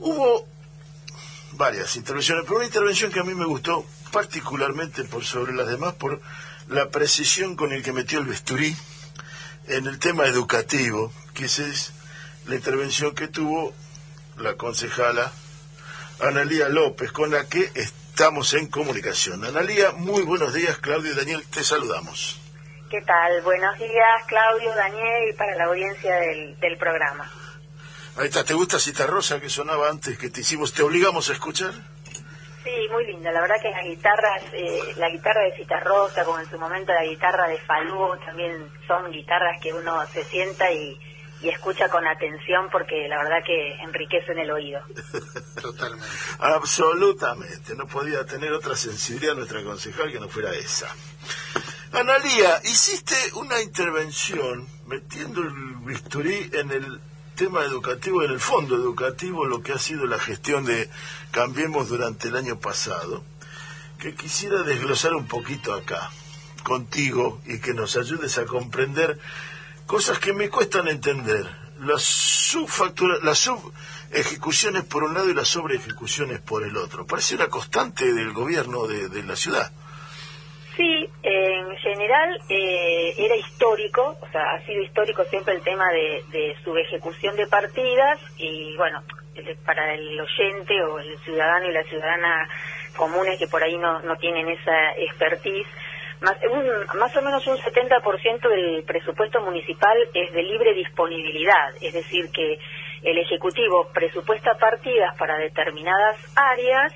Hubo varias intervenciones, pero una intervención que a mí me gustó particularmente por sobre las demás por la precisión con el que metió el bisturí en el tema educativo, que es la intervención que tuvo la concejala Analía López, con la que estamos en comunicación. Analía, muy buenos días, Claudio y Daniel, te saludamos. ¿Qué tal? Buenos días, Claudio, Daniel, y para la audiencia del programa. Ahí está, ¿te gusta Cita Rosa que sonaba antes que te hicimos? ¿Te obligamos a escuchar? Sí, muy linda. La verdad que las guitarras, eh, la guitarra de Cita Rosa, como en su momento la guitarra de Falú, también son guitarras que uno se sienta y, y escucha con atención porque la verdad que enriquecen el oído. Totalmente. Absolutamente. No podía tener otra sensibilidad nuestra concejal que no fuera esa. Analía, hiciste una intervención metiendo el bisturí en el tema educativo, en el fondo educativo, lo que ha sido la gestión de Cambiemos durante el año pasado, que quisiera desglosar un poquito acá, contigo, y que nos ayudes a comprender cosas que me cuestan entender. Las subfactura, las subejecuciones por un lado y las sobreejecuciones por el otro. Parece una constante del gobierno de la ciudad. Sí, en general eh, era histórico, o sea, ha sido histórico siempre el tema de, de subejecución de partidas y bueno, para el oyente o el ciudadano y la ciudadana comunes que por ahí no, no tienen esa expertise, más, un, más o menos un 70% del presupuesto municipal es de libre disponibilidad, es decir, que el Ejecutivo presupuesta partidas para determinadas áreas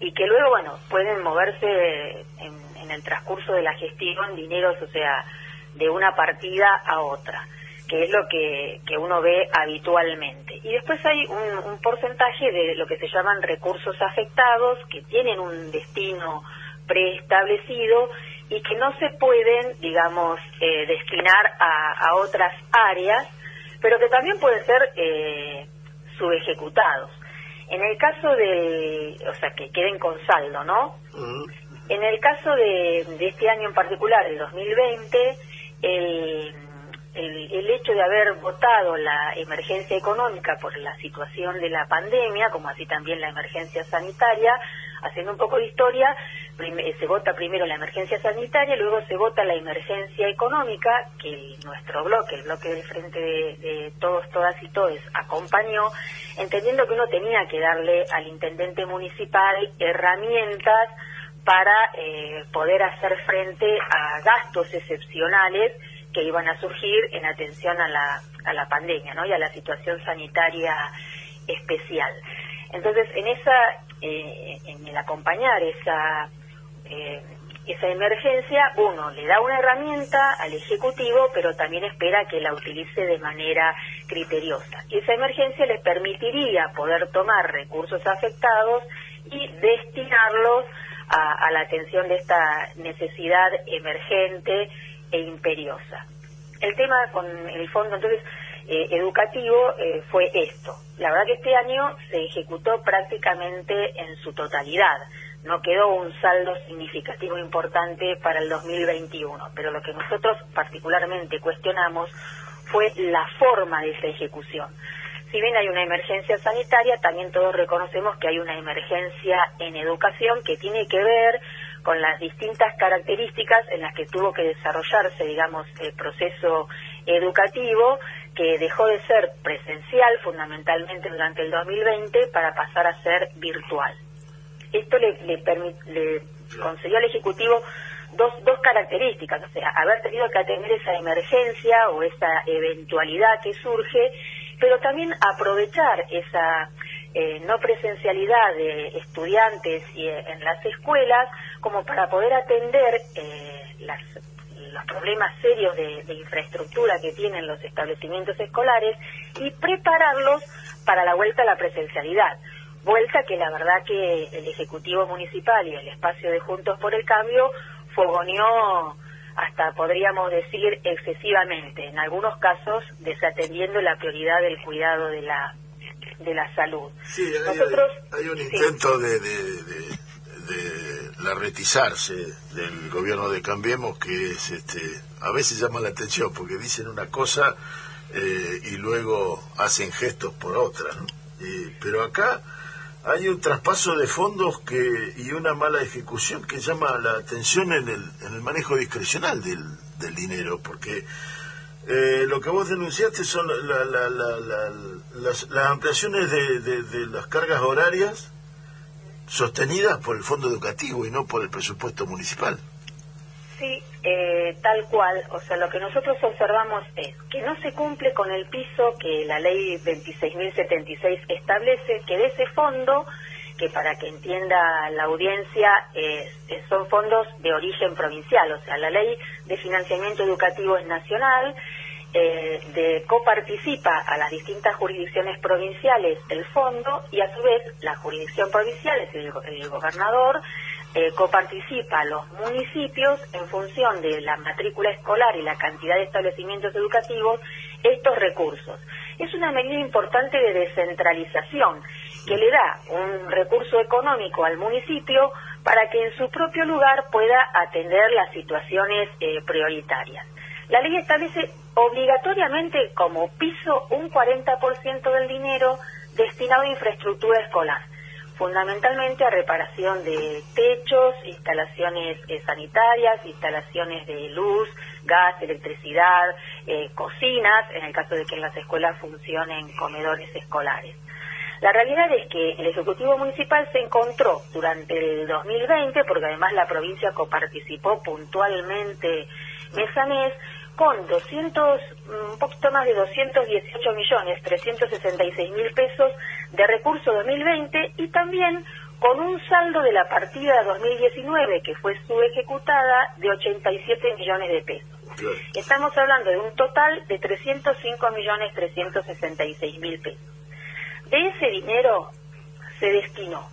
y que luego, bueno, pueden moverse en en el transcurso de la gestión dineros, o sea, de una partida a otra, que es lo que, que uno ve habitualmente. Y después hay un, porcentaje de lo que se llaman recursos afectados, que tienen un destino preestablecido y que no se pueden, digamos, eh, destinar a, otras áreas, pero que también pueden ser eh, subejecutados. En el caso de, o sea, que queden con saldo, ¿no? En el caso de, este año en particular, el 2020, el, el, hecho de haber votado la emergencia económica por la situación de la pandemia, como así también la emergencia sanitaria, haciendo un poco de historia, se vota primero la emergencia sanitaria, luego se vota la emergencia económica, que nuestro bloque, el bloque del Frente de, de Todos, Todas y Todes, acompañó, entendiendo que uno tenía que darle al intendente municipal herramientas para eh, poder hacer frente a gastos excepcionales que iban a surgir en atención a la, a la pandemia ¿no? y a la situación sanitaria especial. Entonces, en esa, eh, en el acompañar esa, eh, esa emergencia, uno le da una herramienta al Ejecutivo, pero también espera que la utilice de manera criteriosa. Y esa emergencia les permitiría poder tomar recursos afectados y destinarlos a, la atención de esta necesidad emergente e imperiosa. El tema con el fondo entonces eh, educativo eh, fue esto. La verdad que este año se ejecutó prácticamente en su totalidad. No quedó un saldo significativo importante para el 2021, pero lo que nosotros particularmente cuestionamos fue la forma de esa ejecución si bien hay una emergencia sanitaria, también todos reconocemos que hay una emergencia en educación que tiene que ver con las distintas características en las que tuvo que desarrollarse, digamos, el proceso educativo, que dejó de ser presencial fundamentalmente durante el 2020 para pasar a ser virtual. Esto le, le, concedió al Ejecutivo dos, dos características, o sea, haber tenido que atender esa emergencia o esa eventualidad que surge pero también aprovechar esa eh, no presencialidad de estudiantes y, eh, en las escuelas como para poder atender eh, los problemas serios de, de, infraestructura que tienen los establecimientos escolares y prepararlos para la vuelta a la presencialidad. Vuelta que la verdad que el Ejecutivo Municipal y el espacio de Juntos por el Cambio fogoneó hasta podríamos decir excesivamente, en algunos casos desatendiendo la prioridad del cuidado de la de la salud. Sí, hay, un intento de, de, larretizarse del gobierno de Cambiemos que es, este, a veces llama la atención porque dicen una cosa eh, y luego hacen gestos por otra. Eh, pero acá hay un traspaso de fondos que y una mala ejecución que llama la atención en el, en el manejo discrecional del, del dinero, porque eh, lo que vos denunciaste son las, ampliaciones de, de, las cargas horarias sostenidas por el fondo educativo y no por el presupuesto municipal. Sí, eh, tal cual. O sea, lo que nosotros observamos es que no se cumple con el piso que la ley 26.076 establece, que de ese fondo, que para que entienda la audiencia, son fondos de origen provincial. O sea, la ley de financiamiento educativo es nacional, eh, de coparticipa a las distintas jurisdicciones provinciales el fondo y a su vez la jurisdicción provincial, es el gobernador, eh, coparticipa a los municipios en función de la matrícula escolar y la cantidad de establecimientos educativos estos recursos. Es una medida importante de descentralización que le da un recurso económico al municipio para que en su propio lugar pueda atender las situaciones eh, prioritarias. La ley establece obligatoriamente como piso un 40% del dinero destinado a infraestructura escolar fundamentalmente a reparación de techos, instalaciones eh, sanitarias, instalaciones de luz, gas, electricidad, eh, cocinas, en el caso de que en las escuelas funcionen comedores escolares. La realidad es que el Ejecutivo Municipal se encontró durante el 2020, porque además la provincia coparticipó puntualmente mes a mes, con 200, un poquito más de 218 millones, 366 mil pesos de recurso 2020 y también con un saldo de la partida 2019 que fue subejecutada de 87 millones de pesos. Estamos hablando de un total de 305 millones 366 mil pesos. De ese dinero se destinó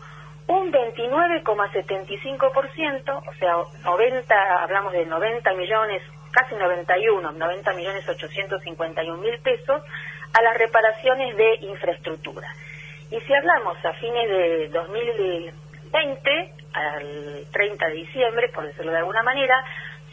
un 29,75%, o sea, 90, hablamos de 90 millones casi 91, 90 millones 851 mil pesos a las reparaciones de infraestructura. Y si hablamos a fines de 2020, al 30 de diciembre, por decirlo de alguna manera,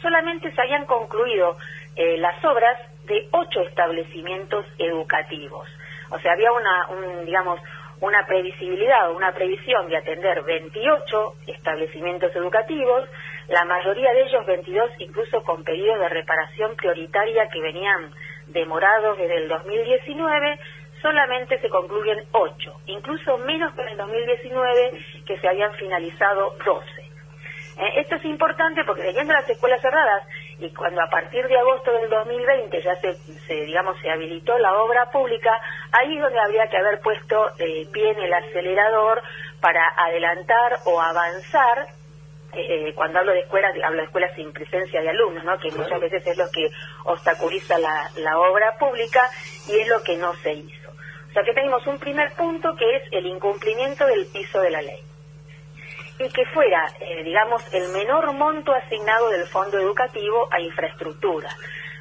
solamente se habían concluido eh, las obras de ocho establecimientos educativos. O sea, había una, un, digamos, una previsibilidad o una previsión de atender 28 establecimientos educativos, la mayoría de ellos 22 incluso con pedidos de reparación prioritaria que venían demorados desde el 2019, solamente se concluyen 8, incluso menos que en el 2019 que se habían finalizado 12. Eh, esto es importante porque leyendo las escuelas cerradas y cuando a partir de agosto del 2020 ya se, digamos se habilitó la obra pública, ahí es donde habría que haber puesto eh, pie en el acelerador para adelantar o avanzar eh, cuando hablo de escuelas, hablo de escuelas sin presencia de alumnos, ¿no? que muchas veces es lo que obstaculiza la, la obra pública y es lo que no se hizo. O sea que tenemos un primer punto que es el incumplimiento del piso de la ley y que fuera, eh, digamos, el menor monto asignado del fondo educativo a infraestructura,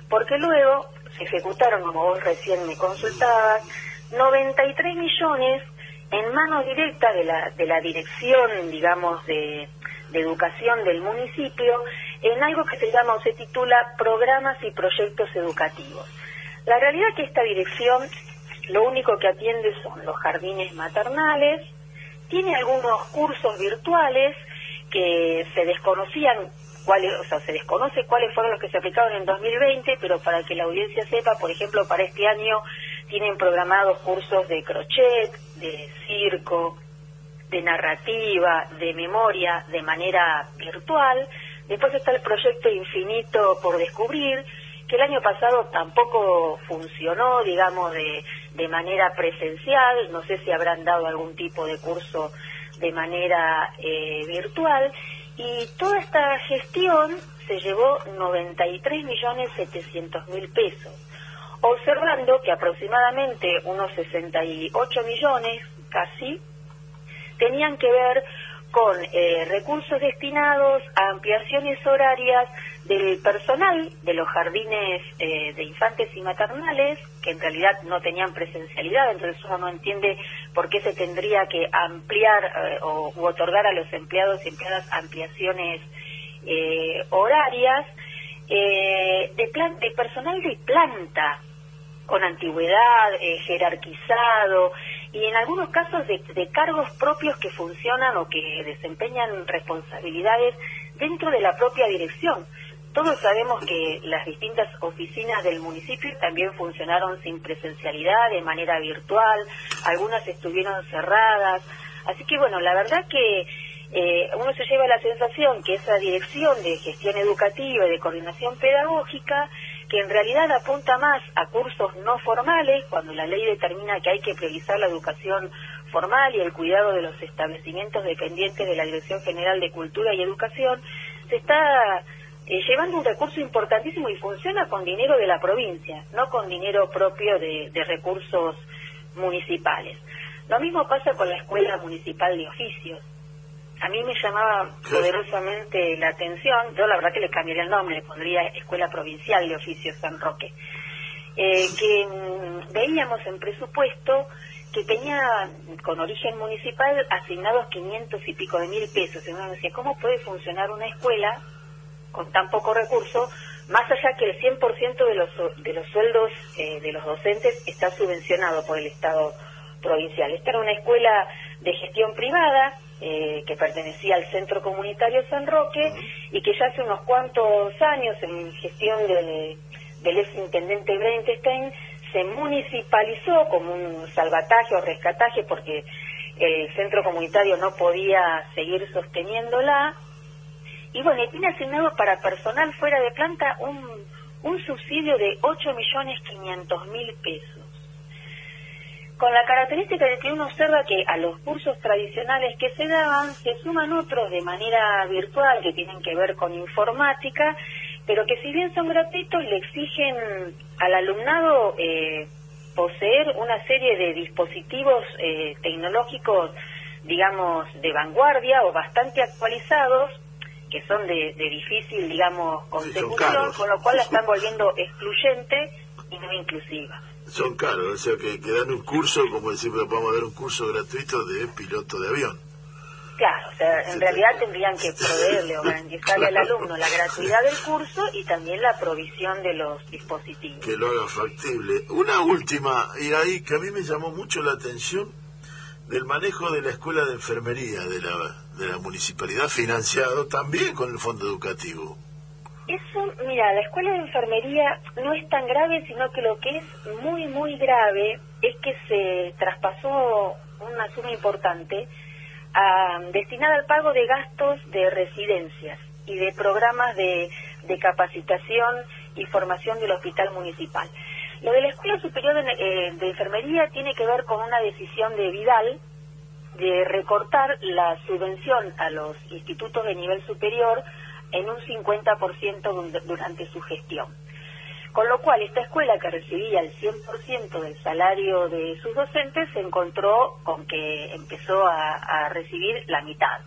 porque luego se ejecutaron, como vos recién me consultabas, 93 millones en manos directas de la, de la dirección, digamos, de, de educación del municipio, en algo que se llama o se titula programas y proyectos educativos. La realidad es que esta dirección lo único que atiende son los jardines maternales, tiene algunos cursos virtuales que se desconocían cuáles, o sea, se desconoce cuáles fueron los que se aplicaron en 2020, pero para que la audiencia sepa, por ejemplo, para este año tienen programados cursos de crochet, de circo, de narrativa, de memoria, de manera virtual. Después está el proyecto Infinito por descubrir, que el año pasado tampoco funcionó, digamos, de de manera presencial, no sé si habrán dado algún tipo de curso de manera eh, virtual, y toda esta gestión se llevó 93 millones 700 mil pesos, observando que aproximadamente unos 68 millones casi tenían que ver con eh, recursos destinados a ampliaciones horarias del personal de los jardines eh, de infantes y maternales, que en realidad no tenían presencialidad, entonces uno no entiende por qué se tendría que ampliar eh, o u otorgar a los empleados y empleadas ampliaciones horarias, de, plan de personal de planta, con antigüedad, jerarquizado, y en algunos casos de, de cargos propios que funcionan o que desempeñan responsabilidades dentro de la propia dirección. Todos sabemos que las distintas oficinas del municipio también funcionaron sin presencialidad, de manera virtual, algunas estuvieron cerradas. Así que bueno, la verdad que eh, uno se lleva la sensación que esa dirección de gestión educativa y de coordinación pedagógica, que en realidad apunta más a cursos no formales, cuando la ley determina que hay que priorizar la educación formal y el cuidado de los establecimientos dependientes de la Dirección General de Cultura y Educación, se está eh, llevando un recurso importantísimo y funciona con dinero de la provincia, no con dinero propio de recursos municipales. Lo mismo pasa con la Escuela Municipal de Oficios a mí me llamaba poderosamente la atención, yo la verdad que le cambiaría el nombre, le pondría Escuela Provincial de Oficios San Roque, eh, que mm, veíamos en presupuesto que tenía con origen municipal asignados 500 y pico de mil pesos. Y uno decía, ¿cómo puede funcionar una escuela con tan poco recurso, más allá que el 100% de los, de los sueldos eh, de los docentes está subvencionado por el Estado provincial? Esta era una escuela de gestión privada, eh, que pertenecía al Centro Comunitario San Roque y que ya hace unos cuantos años, en gestión del, del ex intendente Brentestein, se municipalizó como un salvataje o rescataje porque el centro comunitario no podía seguir sosteniéndola. Y bueno, tiene asignado para personal fuera de planta un, un subsidio de 8.500.000 pesos con la característica de que uno observa que a los cursos tradicionales que se daban se suman otros de manera virtual que tienen que ver con informática, pero que si bien son gratuitos le exigen al alumnado eh, poseer una serie de dispositivos eh, tecnológicos, digamos, de vanguardia o bastante actualizados, que son de, difícil, digamos, consecución, con lo cual la están volviendo excluyente y inclusiva son caros, o sea que, dan un curso, como decimos, vamos dar un curso gratuito de piloto de avión. Claro, o sea, en realidad tendrían que proveerle o garantizarle al alumno la gratuidad del curso y también la provisión de los dispositivos. Que lo haga factible. Una última, y ahí que a mí me llamó mucho la atención, del manejo de la escuela de enfermería de la, de la municipalidad, financiado también con el fondo educativo. Eso, mira, la escuela de enfermería no es tan grave, sino que lo que es muy, muy grave es que se traspasó una suma importante a, destinada al pago de gastos de residencias y de programas de, de capacitación y formación del hospital municipal. Lo de la Escuela Superior de, eh, de Enfermería tiene que ver con una decisión de Vidal de recortar la subvención a los institutos de nivel superior en un 50% durante su gestión. Con lo cual, esta escuela que recibía el 100% del salario de sus docentes se encontró con que empezó a, recibir la mitad.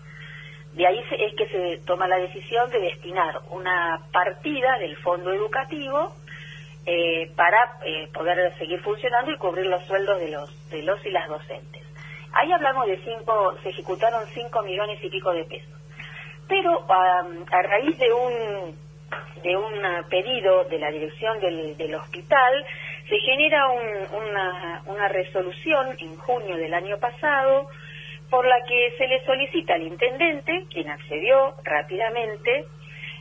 De ahí es que se toma la decisión de destinar una partida del fondo educativo eh, para eh, poder seguir funcionando y cubrir los sueldos de los, y las docentes. Ahí hablamos de cinco, se ejecutaron 5 millones y pico de pesos pero a raíz de un de un pedido de la dirección del, hospital se genera una, una resolución en junio del año pasado por la que se le solicita al intendente, quien accedió rápidamente,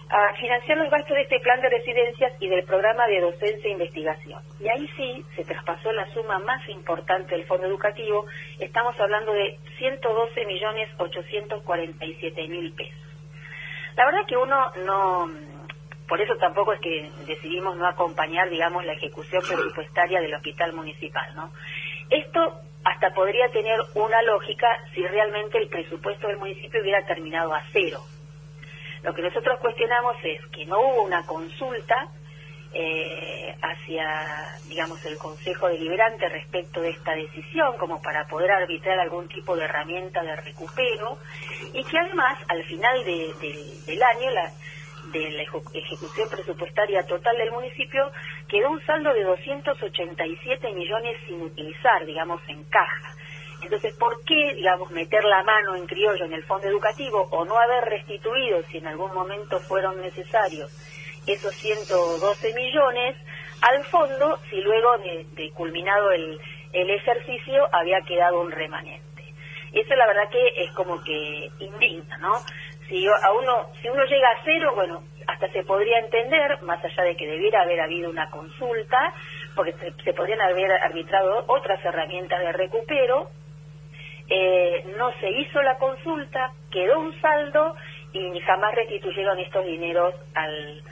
a financiar los gastos de este plan de residencias y del programa de docencia e investigación. Y ahí sí se traspasó la suma más importante del fondo educativo, estamos hablando de 112.847.000 pesos. La verdad que uno no, por eso tampoco es que decidimos no acompañar, digamos, la ejecución presupuestaria del hospital municipal, ¿no? Esto hasta podría tener una lógica si realmente el presupuesto del municipio hubiera terminado a cero. Lo que nosotros cuestionamos es que no hubo una consulta eh, hacia, digamos, el Consejo Deliberante respecto de esta decisión, como para poder arbitrar algún tipo de herramienta de recupero, y que además, al final del año, la, de la ejecución presupuestaria total del municipio, quedó un saldo de 287 millones sin utilizar, digamos, en caja. Entonces, ¿por qué, digamos, meter la mano en criollo en el fondo educativo o no haber restituido, si en algún momento fueron necesarios, esos 112 millones al fondo si luego de, culminado el, el ejercicio había quedado un remanente. Y eso la verdad que es como que indigna, ¿no? Si a uno, si uno llega a cero, bueno, hasta se podría entender, más allá de que debiera haber habido una consulta, porque se, podrían haber arbitrado otras herramientas de recupero, eh, no se hizo la consulta, quedó un saldo y jamás restituyeron estos dineros al,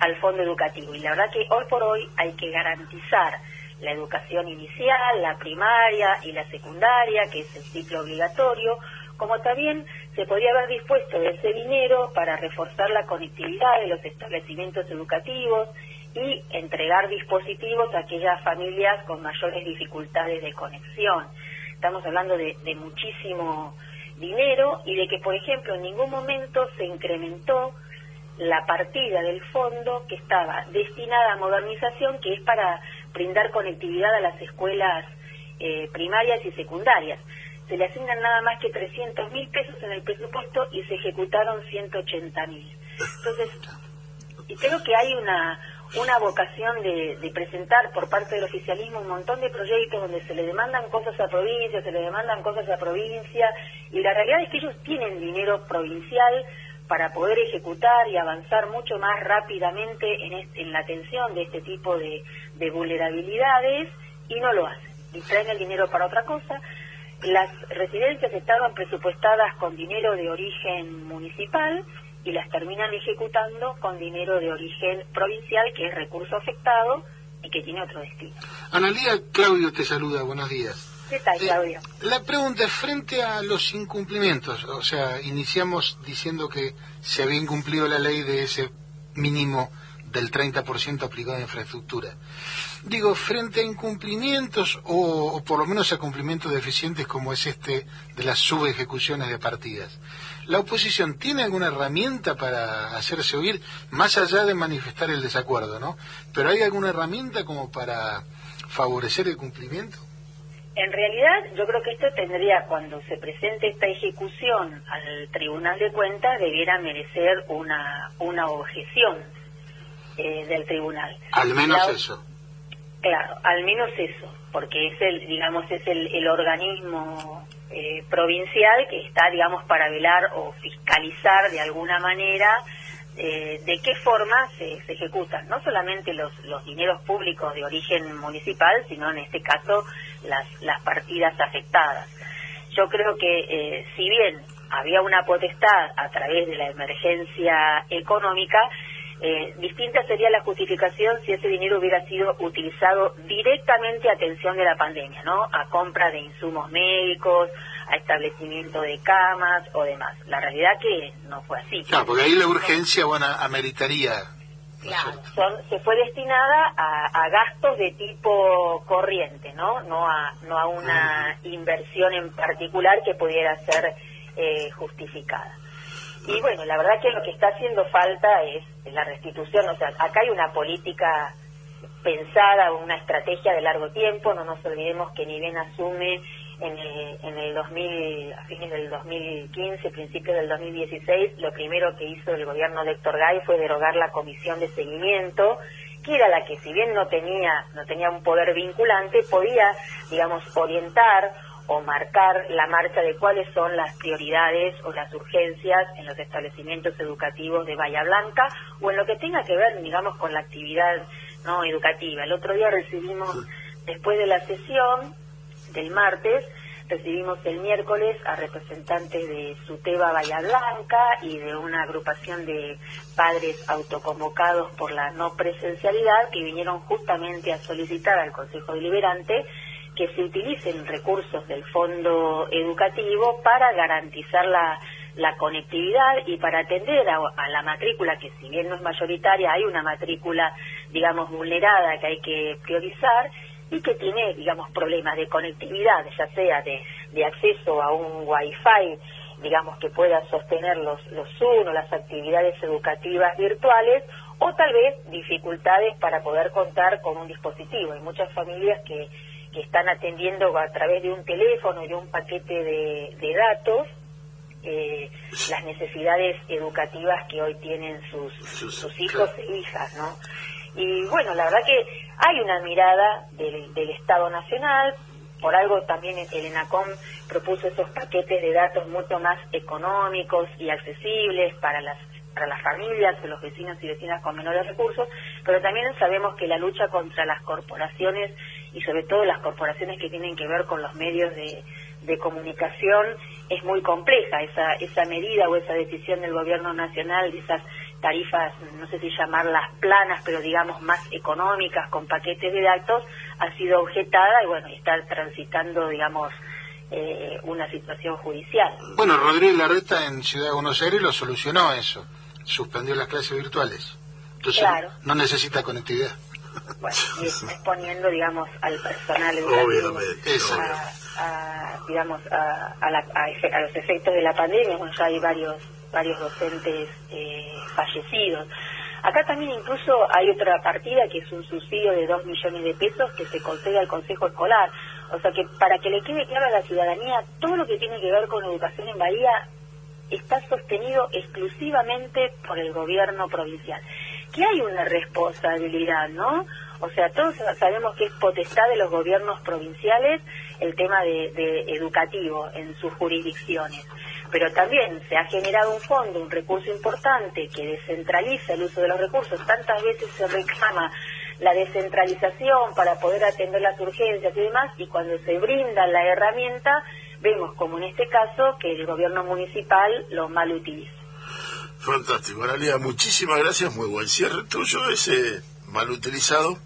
al fondo educativo. Y la verdad que hoy por hoy hay que garantizar la educación inicial, la primaria y la secundaria, que es el ciclo obligatorio, como también se podría haber dispuesto de ese dinero para reforzar la conectividad de los establecimientos educativos y entregar dispositivos a aquellas familias con mayores dificultades de conexión. Estamos hablando de, de muchísimo dinero y de que, por ejemplo, en ningún momento se incrementó la partida del fondo que estaba destinada a modernización, que es para brindar conectividad a las escuelas eh, primarias y secundarias. Se le asignan nada más que 300 mil pesos en el presupuesto y se ejecutaron 180 mil. Entonces, y creo que hay una, una vocación de, de, presentar por parte del oficialismo un montón de proyectos donde se le demandan cosas a provincia, se le demandan cosas a provincia, y la realidad es que ellos tienen dinero provincial para poder ejecutar y avanzar mucho más rápidamente en, la atención de este tipo de, vulnerabilidades y no lo hacen. Y traen el dinero para otra cosa. Las residencias estaban presupuestadas con dinero de origen municipal y las terminan ejecutando con dinero de origen provincial, que es recurso afectado y que tiene otro destino. Analía, Claudio te saluda, buenos días. ¿Qué tal, eh, Claudio? la pregunta es, frente a los incumplimientos, o sea, iniciamos diciendo que se había incumplido la ley de ese mínimo del 30% aplicado a infraestructura. Digo, frente a incumplimientos o, por lo menos a cumplimientos deficientes como es este de las subejecuciones de partidas, ¿la oposición tiene alguna herramienta para hacerse oír, más allá de manifestar el desacuerdo, ¿no? Pero ¿hay alguna herramienta como para favorecer el cumplimiento? En realidad, yo creo que esto tendría, cuando se presente esta ejecución al Tribunal de Cuentas, debiera merecer una, una objeción eh, del Tribunal. Al menos eso. Claro, al menos eso, porque es el, digamos, es el, el organismo eh, provincial que está, digamos, para velar o fiscalizar de alguna manera eh, de qué forma se, ejecutan, no solamente los, los dineros públicos de origen municipal, sino en este caso las, las partidas afectadas. Yo creo que eh, si bien había una potestad a través de la emergencia económica, eh, distinta sería la justificación si ese dinero hubiera sido utilizado directamente a atención de la pandemia, ¿no? A compra de insumos médicos, a establecimiento de camas o demás. La realidad que no fue así. Claro, porque ahí la urgencia, bueno, ameritaría. Claro, se fue destinada a, gastos de tipo corriente, ¿no? No a, no a una inversión en particular que pudiera ser eh, justificada. Y bueno, la verdad que lo que está haciendo falta es la restitución, o sea, acá hay una política pensada, una estrategia de largo tiempo, no nos olvidemos que ni bien asume en el, en el 2000, a fines del 2015, principios del 2016, lo primero que hizo el gobierno de Héctor Gay fue derogar la comisión de seguimiento, que era la que si bien no tenía, no tenía un poder vinculante, podía, digamos, orientar o marcar la marcha de cuáles son las prioridades o las urgencias en los establecimientos educativos de Bahía Blanca o en lo que tenga que ver, digamos, con la actividad no educativa. El otro día recibimos, después de la sesión, del martes, recibimos el miércoles a representantes de Suteba Bahía Blanca y de una agrupación de padres autoconvocados por la no presencialidad que vinieron justamente a solicitar al Consejo Deliberante que se utilicen recursos del fondo educativo para garantizar la, conectividad y para atender a, la matrícula, que si bien no es mayoritaria, hay una matrícula, digamos, vulnerada que hay que priorizar y que tiene, digamos, problemas de conectividad, ya sea de, de acceso a un wifi, digamos, que pueda sostener los, los Zoom o las actividades educativas virtuales, o tal vez dificultades para poder contar con un dispositivo. Hay muchas familias que, que están atendiendo a través de un teléfono y de un paquete de, de datos eh, las necesidades educativas que hoy tienen sus, sus hijos e hijas, ¿no? Y bueno, la verdad que hay una mirada del, Estado Nacional, por algo también el ENACOM propuso esos paquetes de datos mucho más económicos y accesibles para las para las familias los vecinos y vecinas con menores recursos, pero también sabemos que la lucha contra las corporaciones y sobre todo las corporaciones que tienen que ver con los medios de, de comunicación es muy compleja. Esa, esa medida o esa decisión del gobierno nacional de esas tarifas, no sé si llamarlas planas, pero digamos más económicas, con paquetes de datos, ha sido objetada y bueno, está transitando, digamos, eh, una situación judicial. Bueno, Rodríguez Larreta en Ciudad de Buenos Aires lo solucionó eso, suspendió las clases virtuales. Entonces no necesita conectividad. Bueno, y exponiendo, digamos, al personal educativo a, digamos, a, a, a, los efectos de la pandemia. Bueno, ya hay varios varios docentes eh, fallecidos. Acá también incluso hay otra partida que es un subsidio de 2 millones de pesos que se concede al Consejo Escolar. O sea que para que le quede claro a la ciudadanía, todo lo que tiene que ver con educación en Bahía está sostenido exclusivamente por el gobierno provincial. Que hay una responsabilidad, ¿no? O sea, todos sabemos que es potestad de los gobiernos provinciales el tema de, educativo en sus jurisdicciones pero también se ha generado un fondo, un recurso importante que descentraliza el uso de los recursos. Tantas veces se reclama la descentralización para poder atender las urgencias y demás, y cuando se brinda la herramienta, vemos como en este caso que el gobierno municipal lo mal utiliza. Fantástico, Analia, muchísimas gracias, muy buen cierre tuyo, ese mal utilizado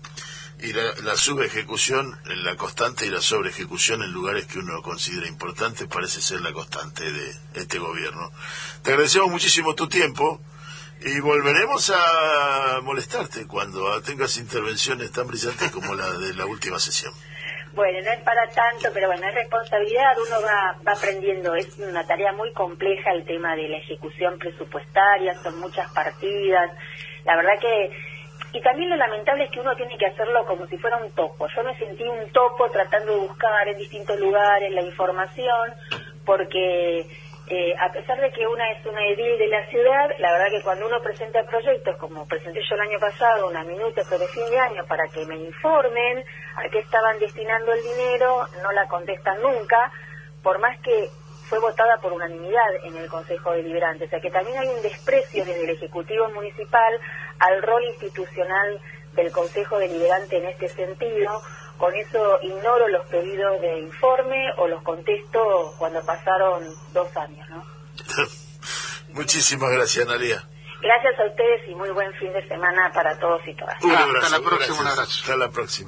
y la, la subejecución, la constante y la sobreejecución en lugares que uno considera importantes parece ser la constante de este gobierno. Te agradecemos muchísimo tu tiempo y volveremos a molestarte cuando tengas intervenciones tan brillantes como la de la última sesión. Bueno, no es para tanto, pero bueno, es responsabilidad, uno va, va aprendiendo, es una tarea muy compleja el tema de la ejecución presupuestaria, son muchas partidas, la verdad que y también lo lamentable es que uno tiene que hacerlo como si fuera un topo. Yo me sentí un topo tratando de buscar en distintos lugares la información, porque eh, a pesar de que una es una edil de la ciudad, la verdad que cuando uno presenta proyectos, como presenté yo el año pasado, una minuta sobre fin de año, para que me informen a qué estaban destinando el dinero, no la contestan nunca, por más que fue votada por unanimidad en el Consejo Deliberante. O sea que también hay un desprecio desde el Ejecutivo Municipal al rol institucional del Consejo Deliberante en este sentido. Con eso ignoro los pedidos de informe o los contesto cuando pasaron dos años. ¿no? Muchísimas gracias, Analia. Gracias a ustedes y muy buen fin de semana para todos y todas. Un abrazo. Hasta la próxima. Hasta la próxima.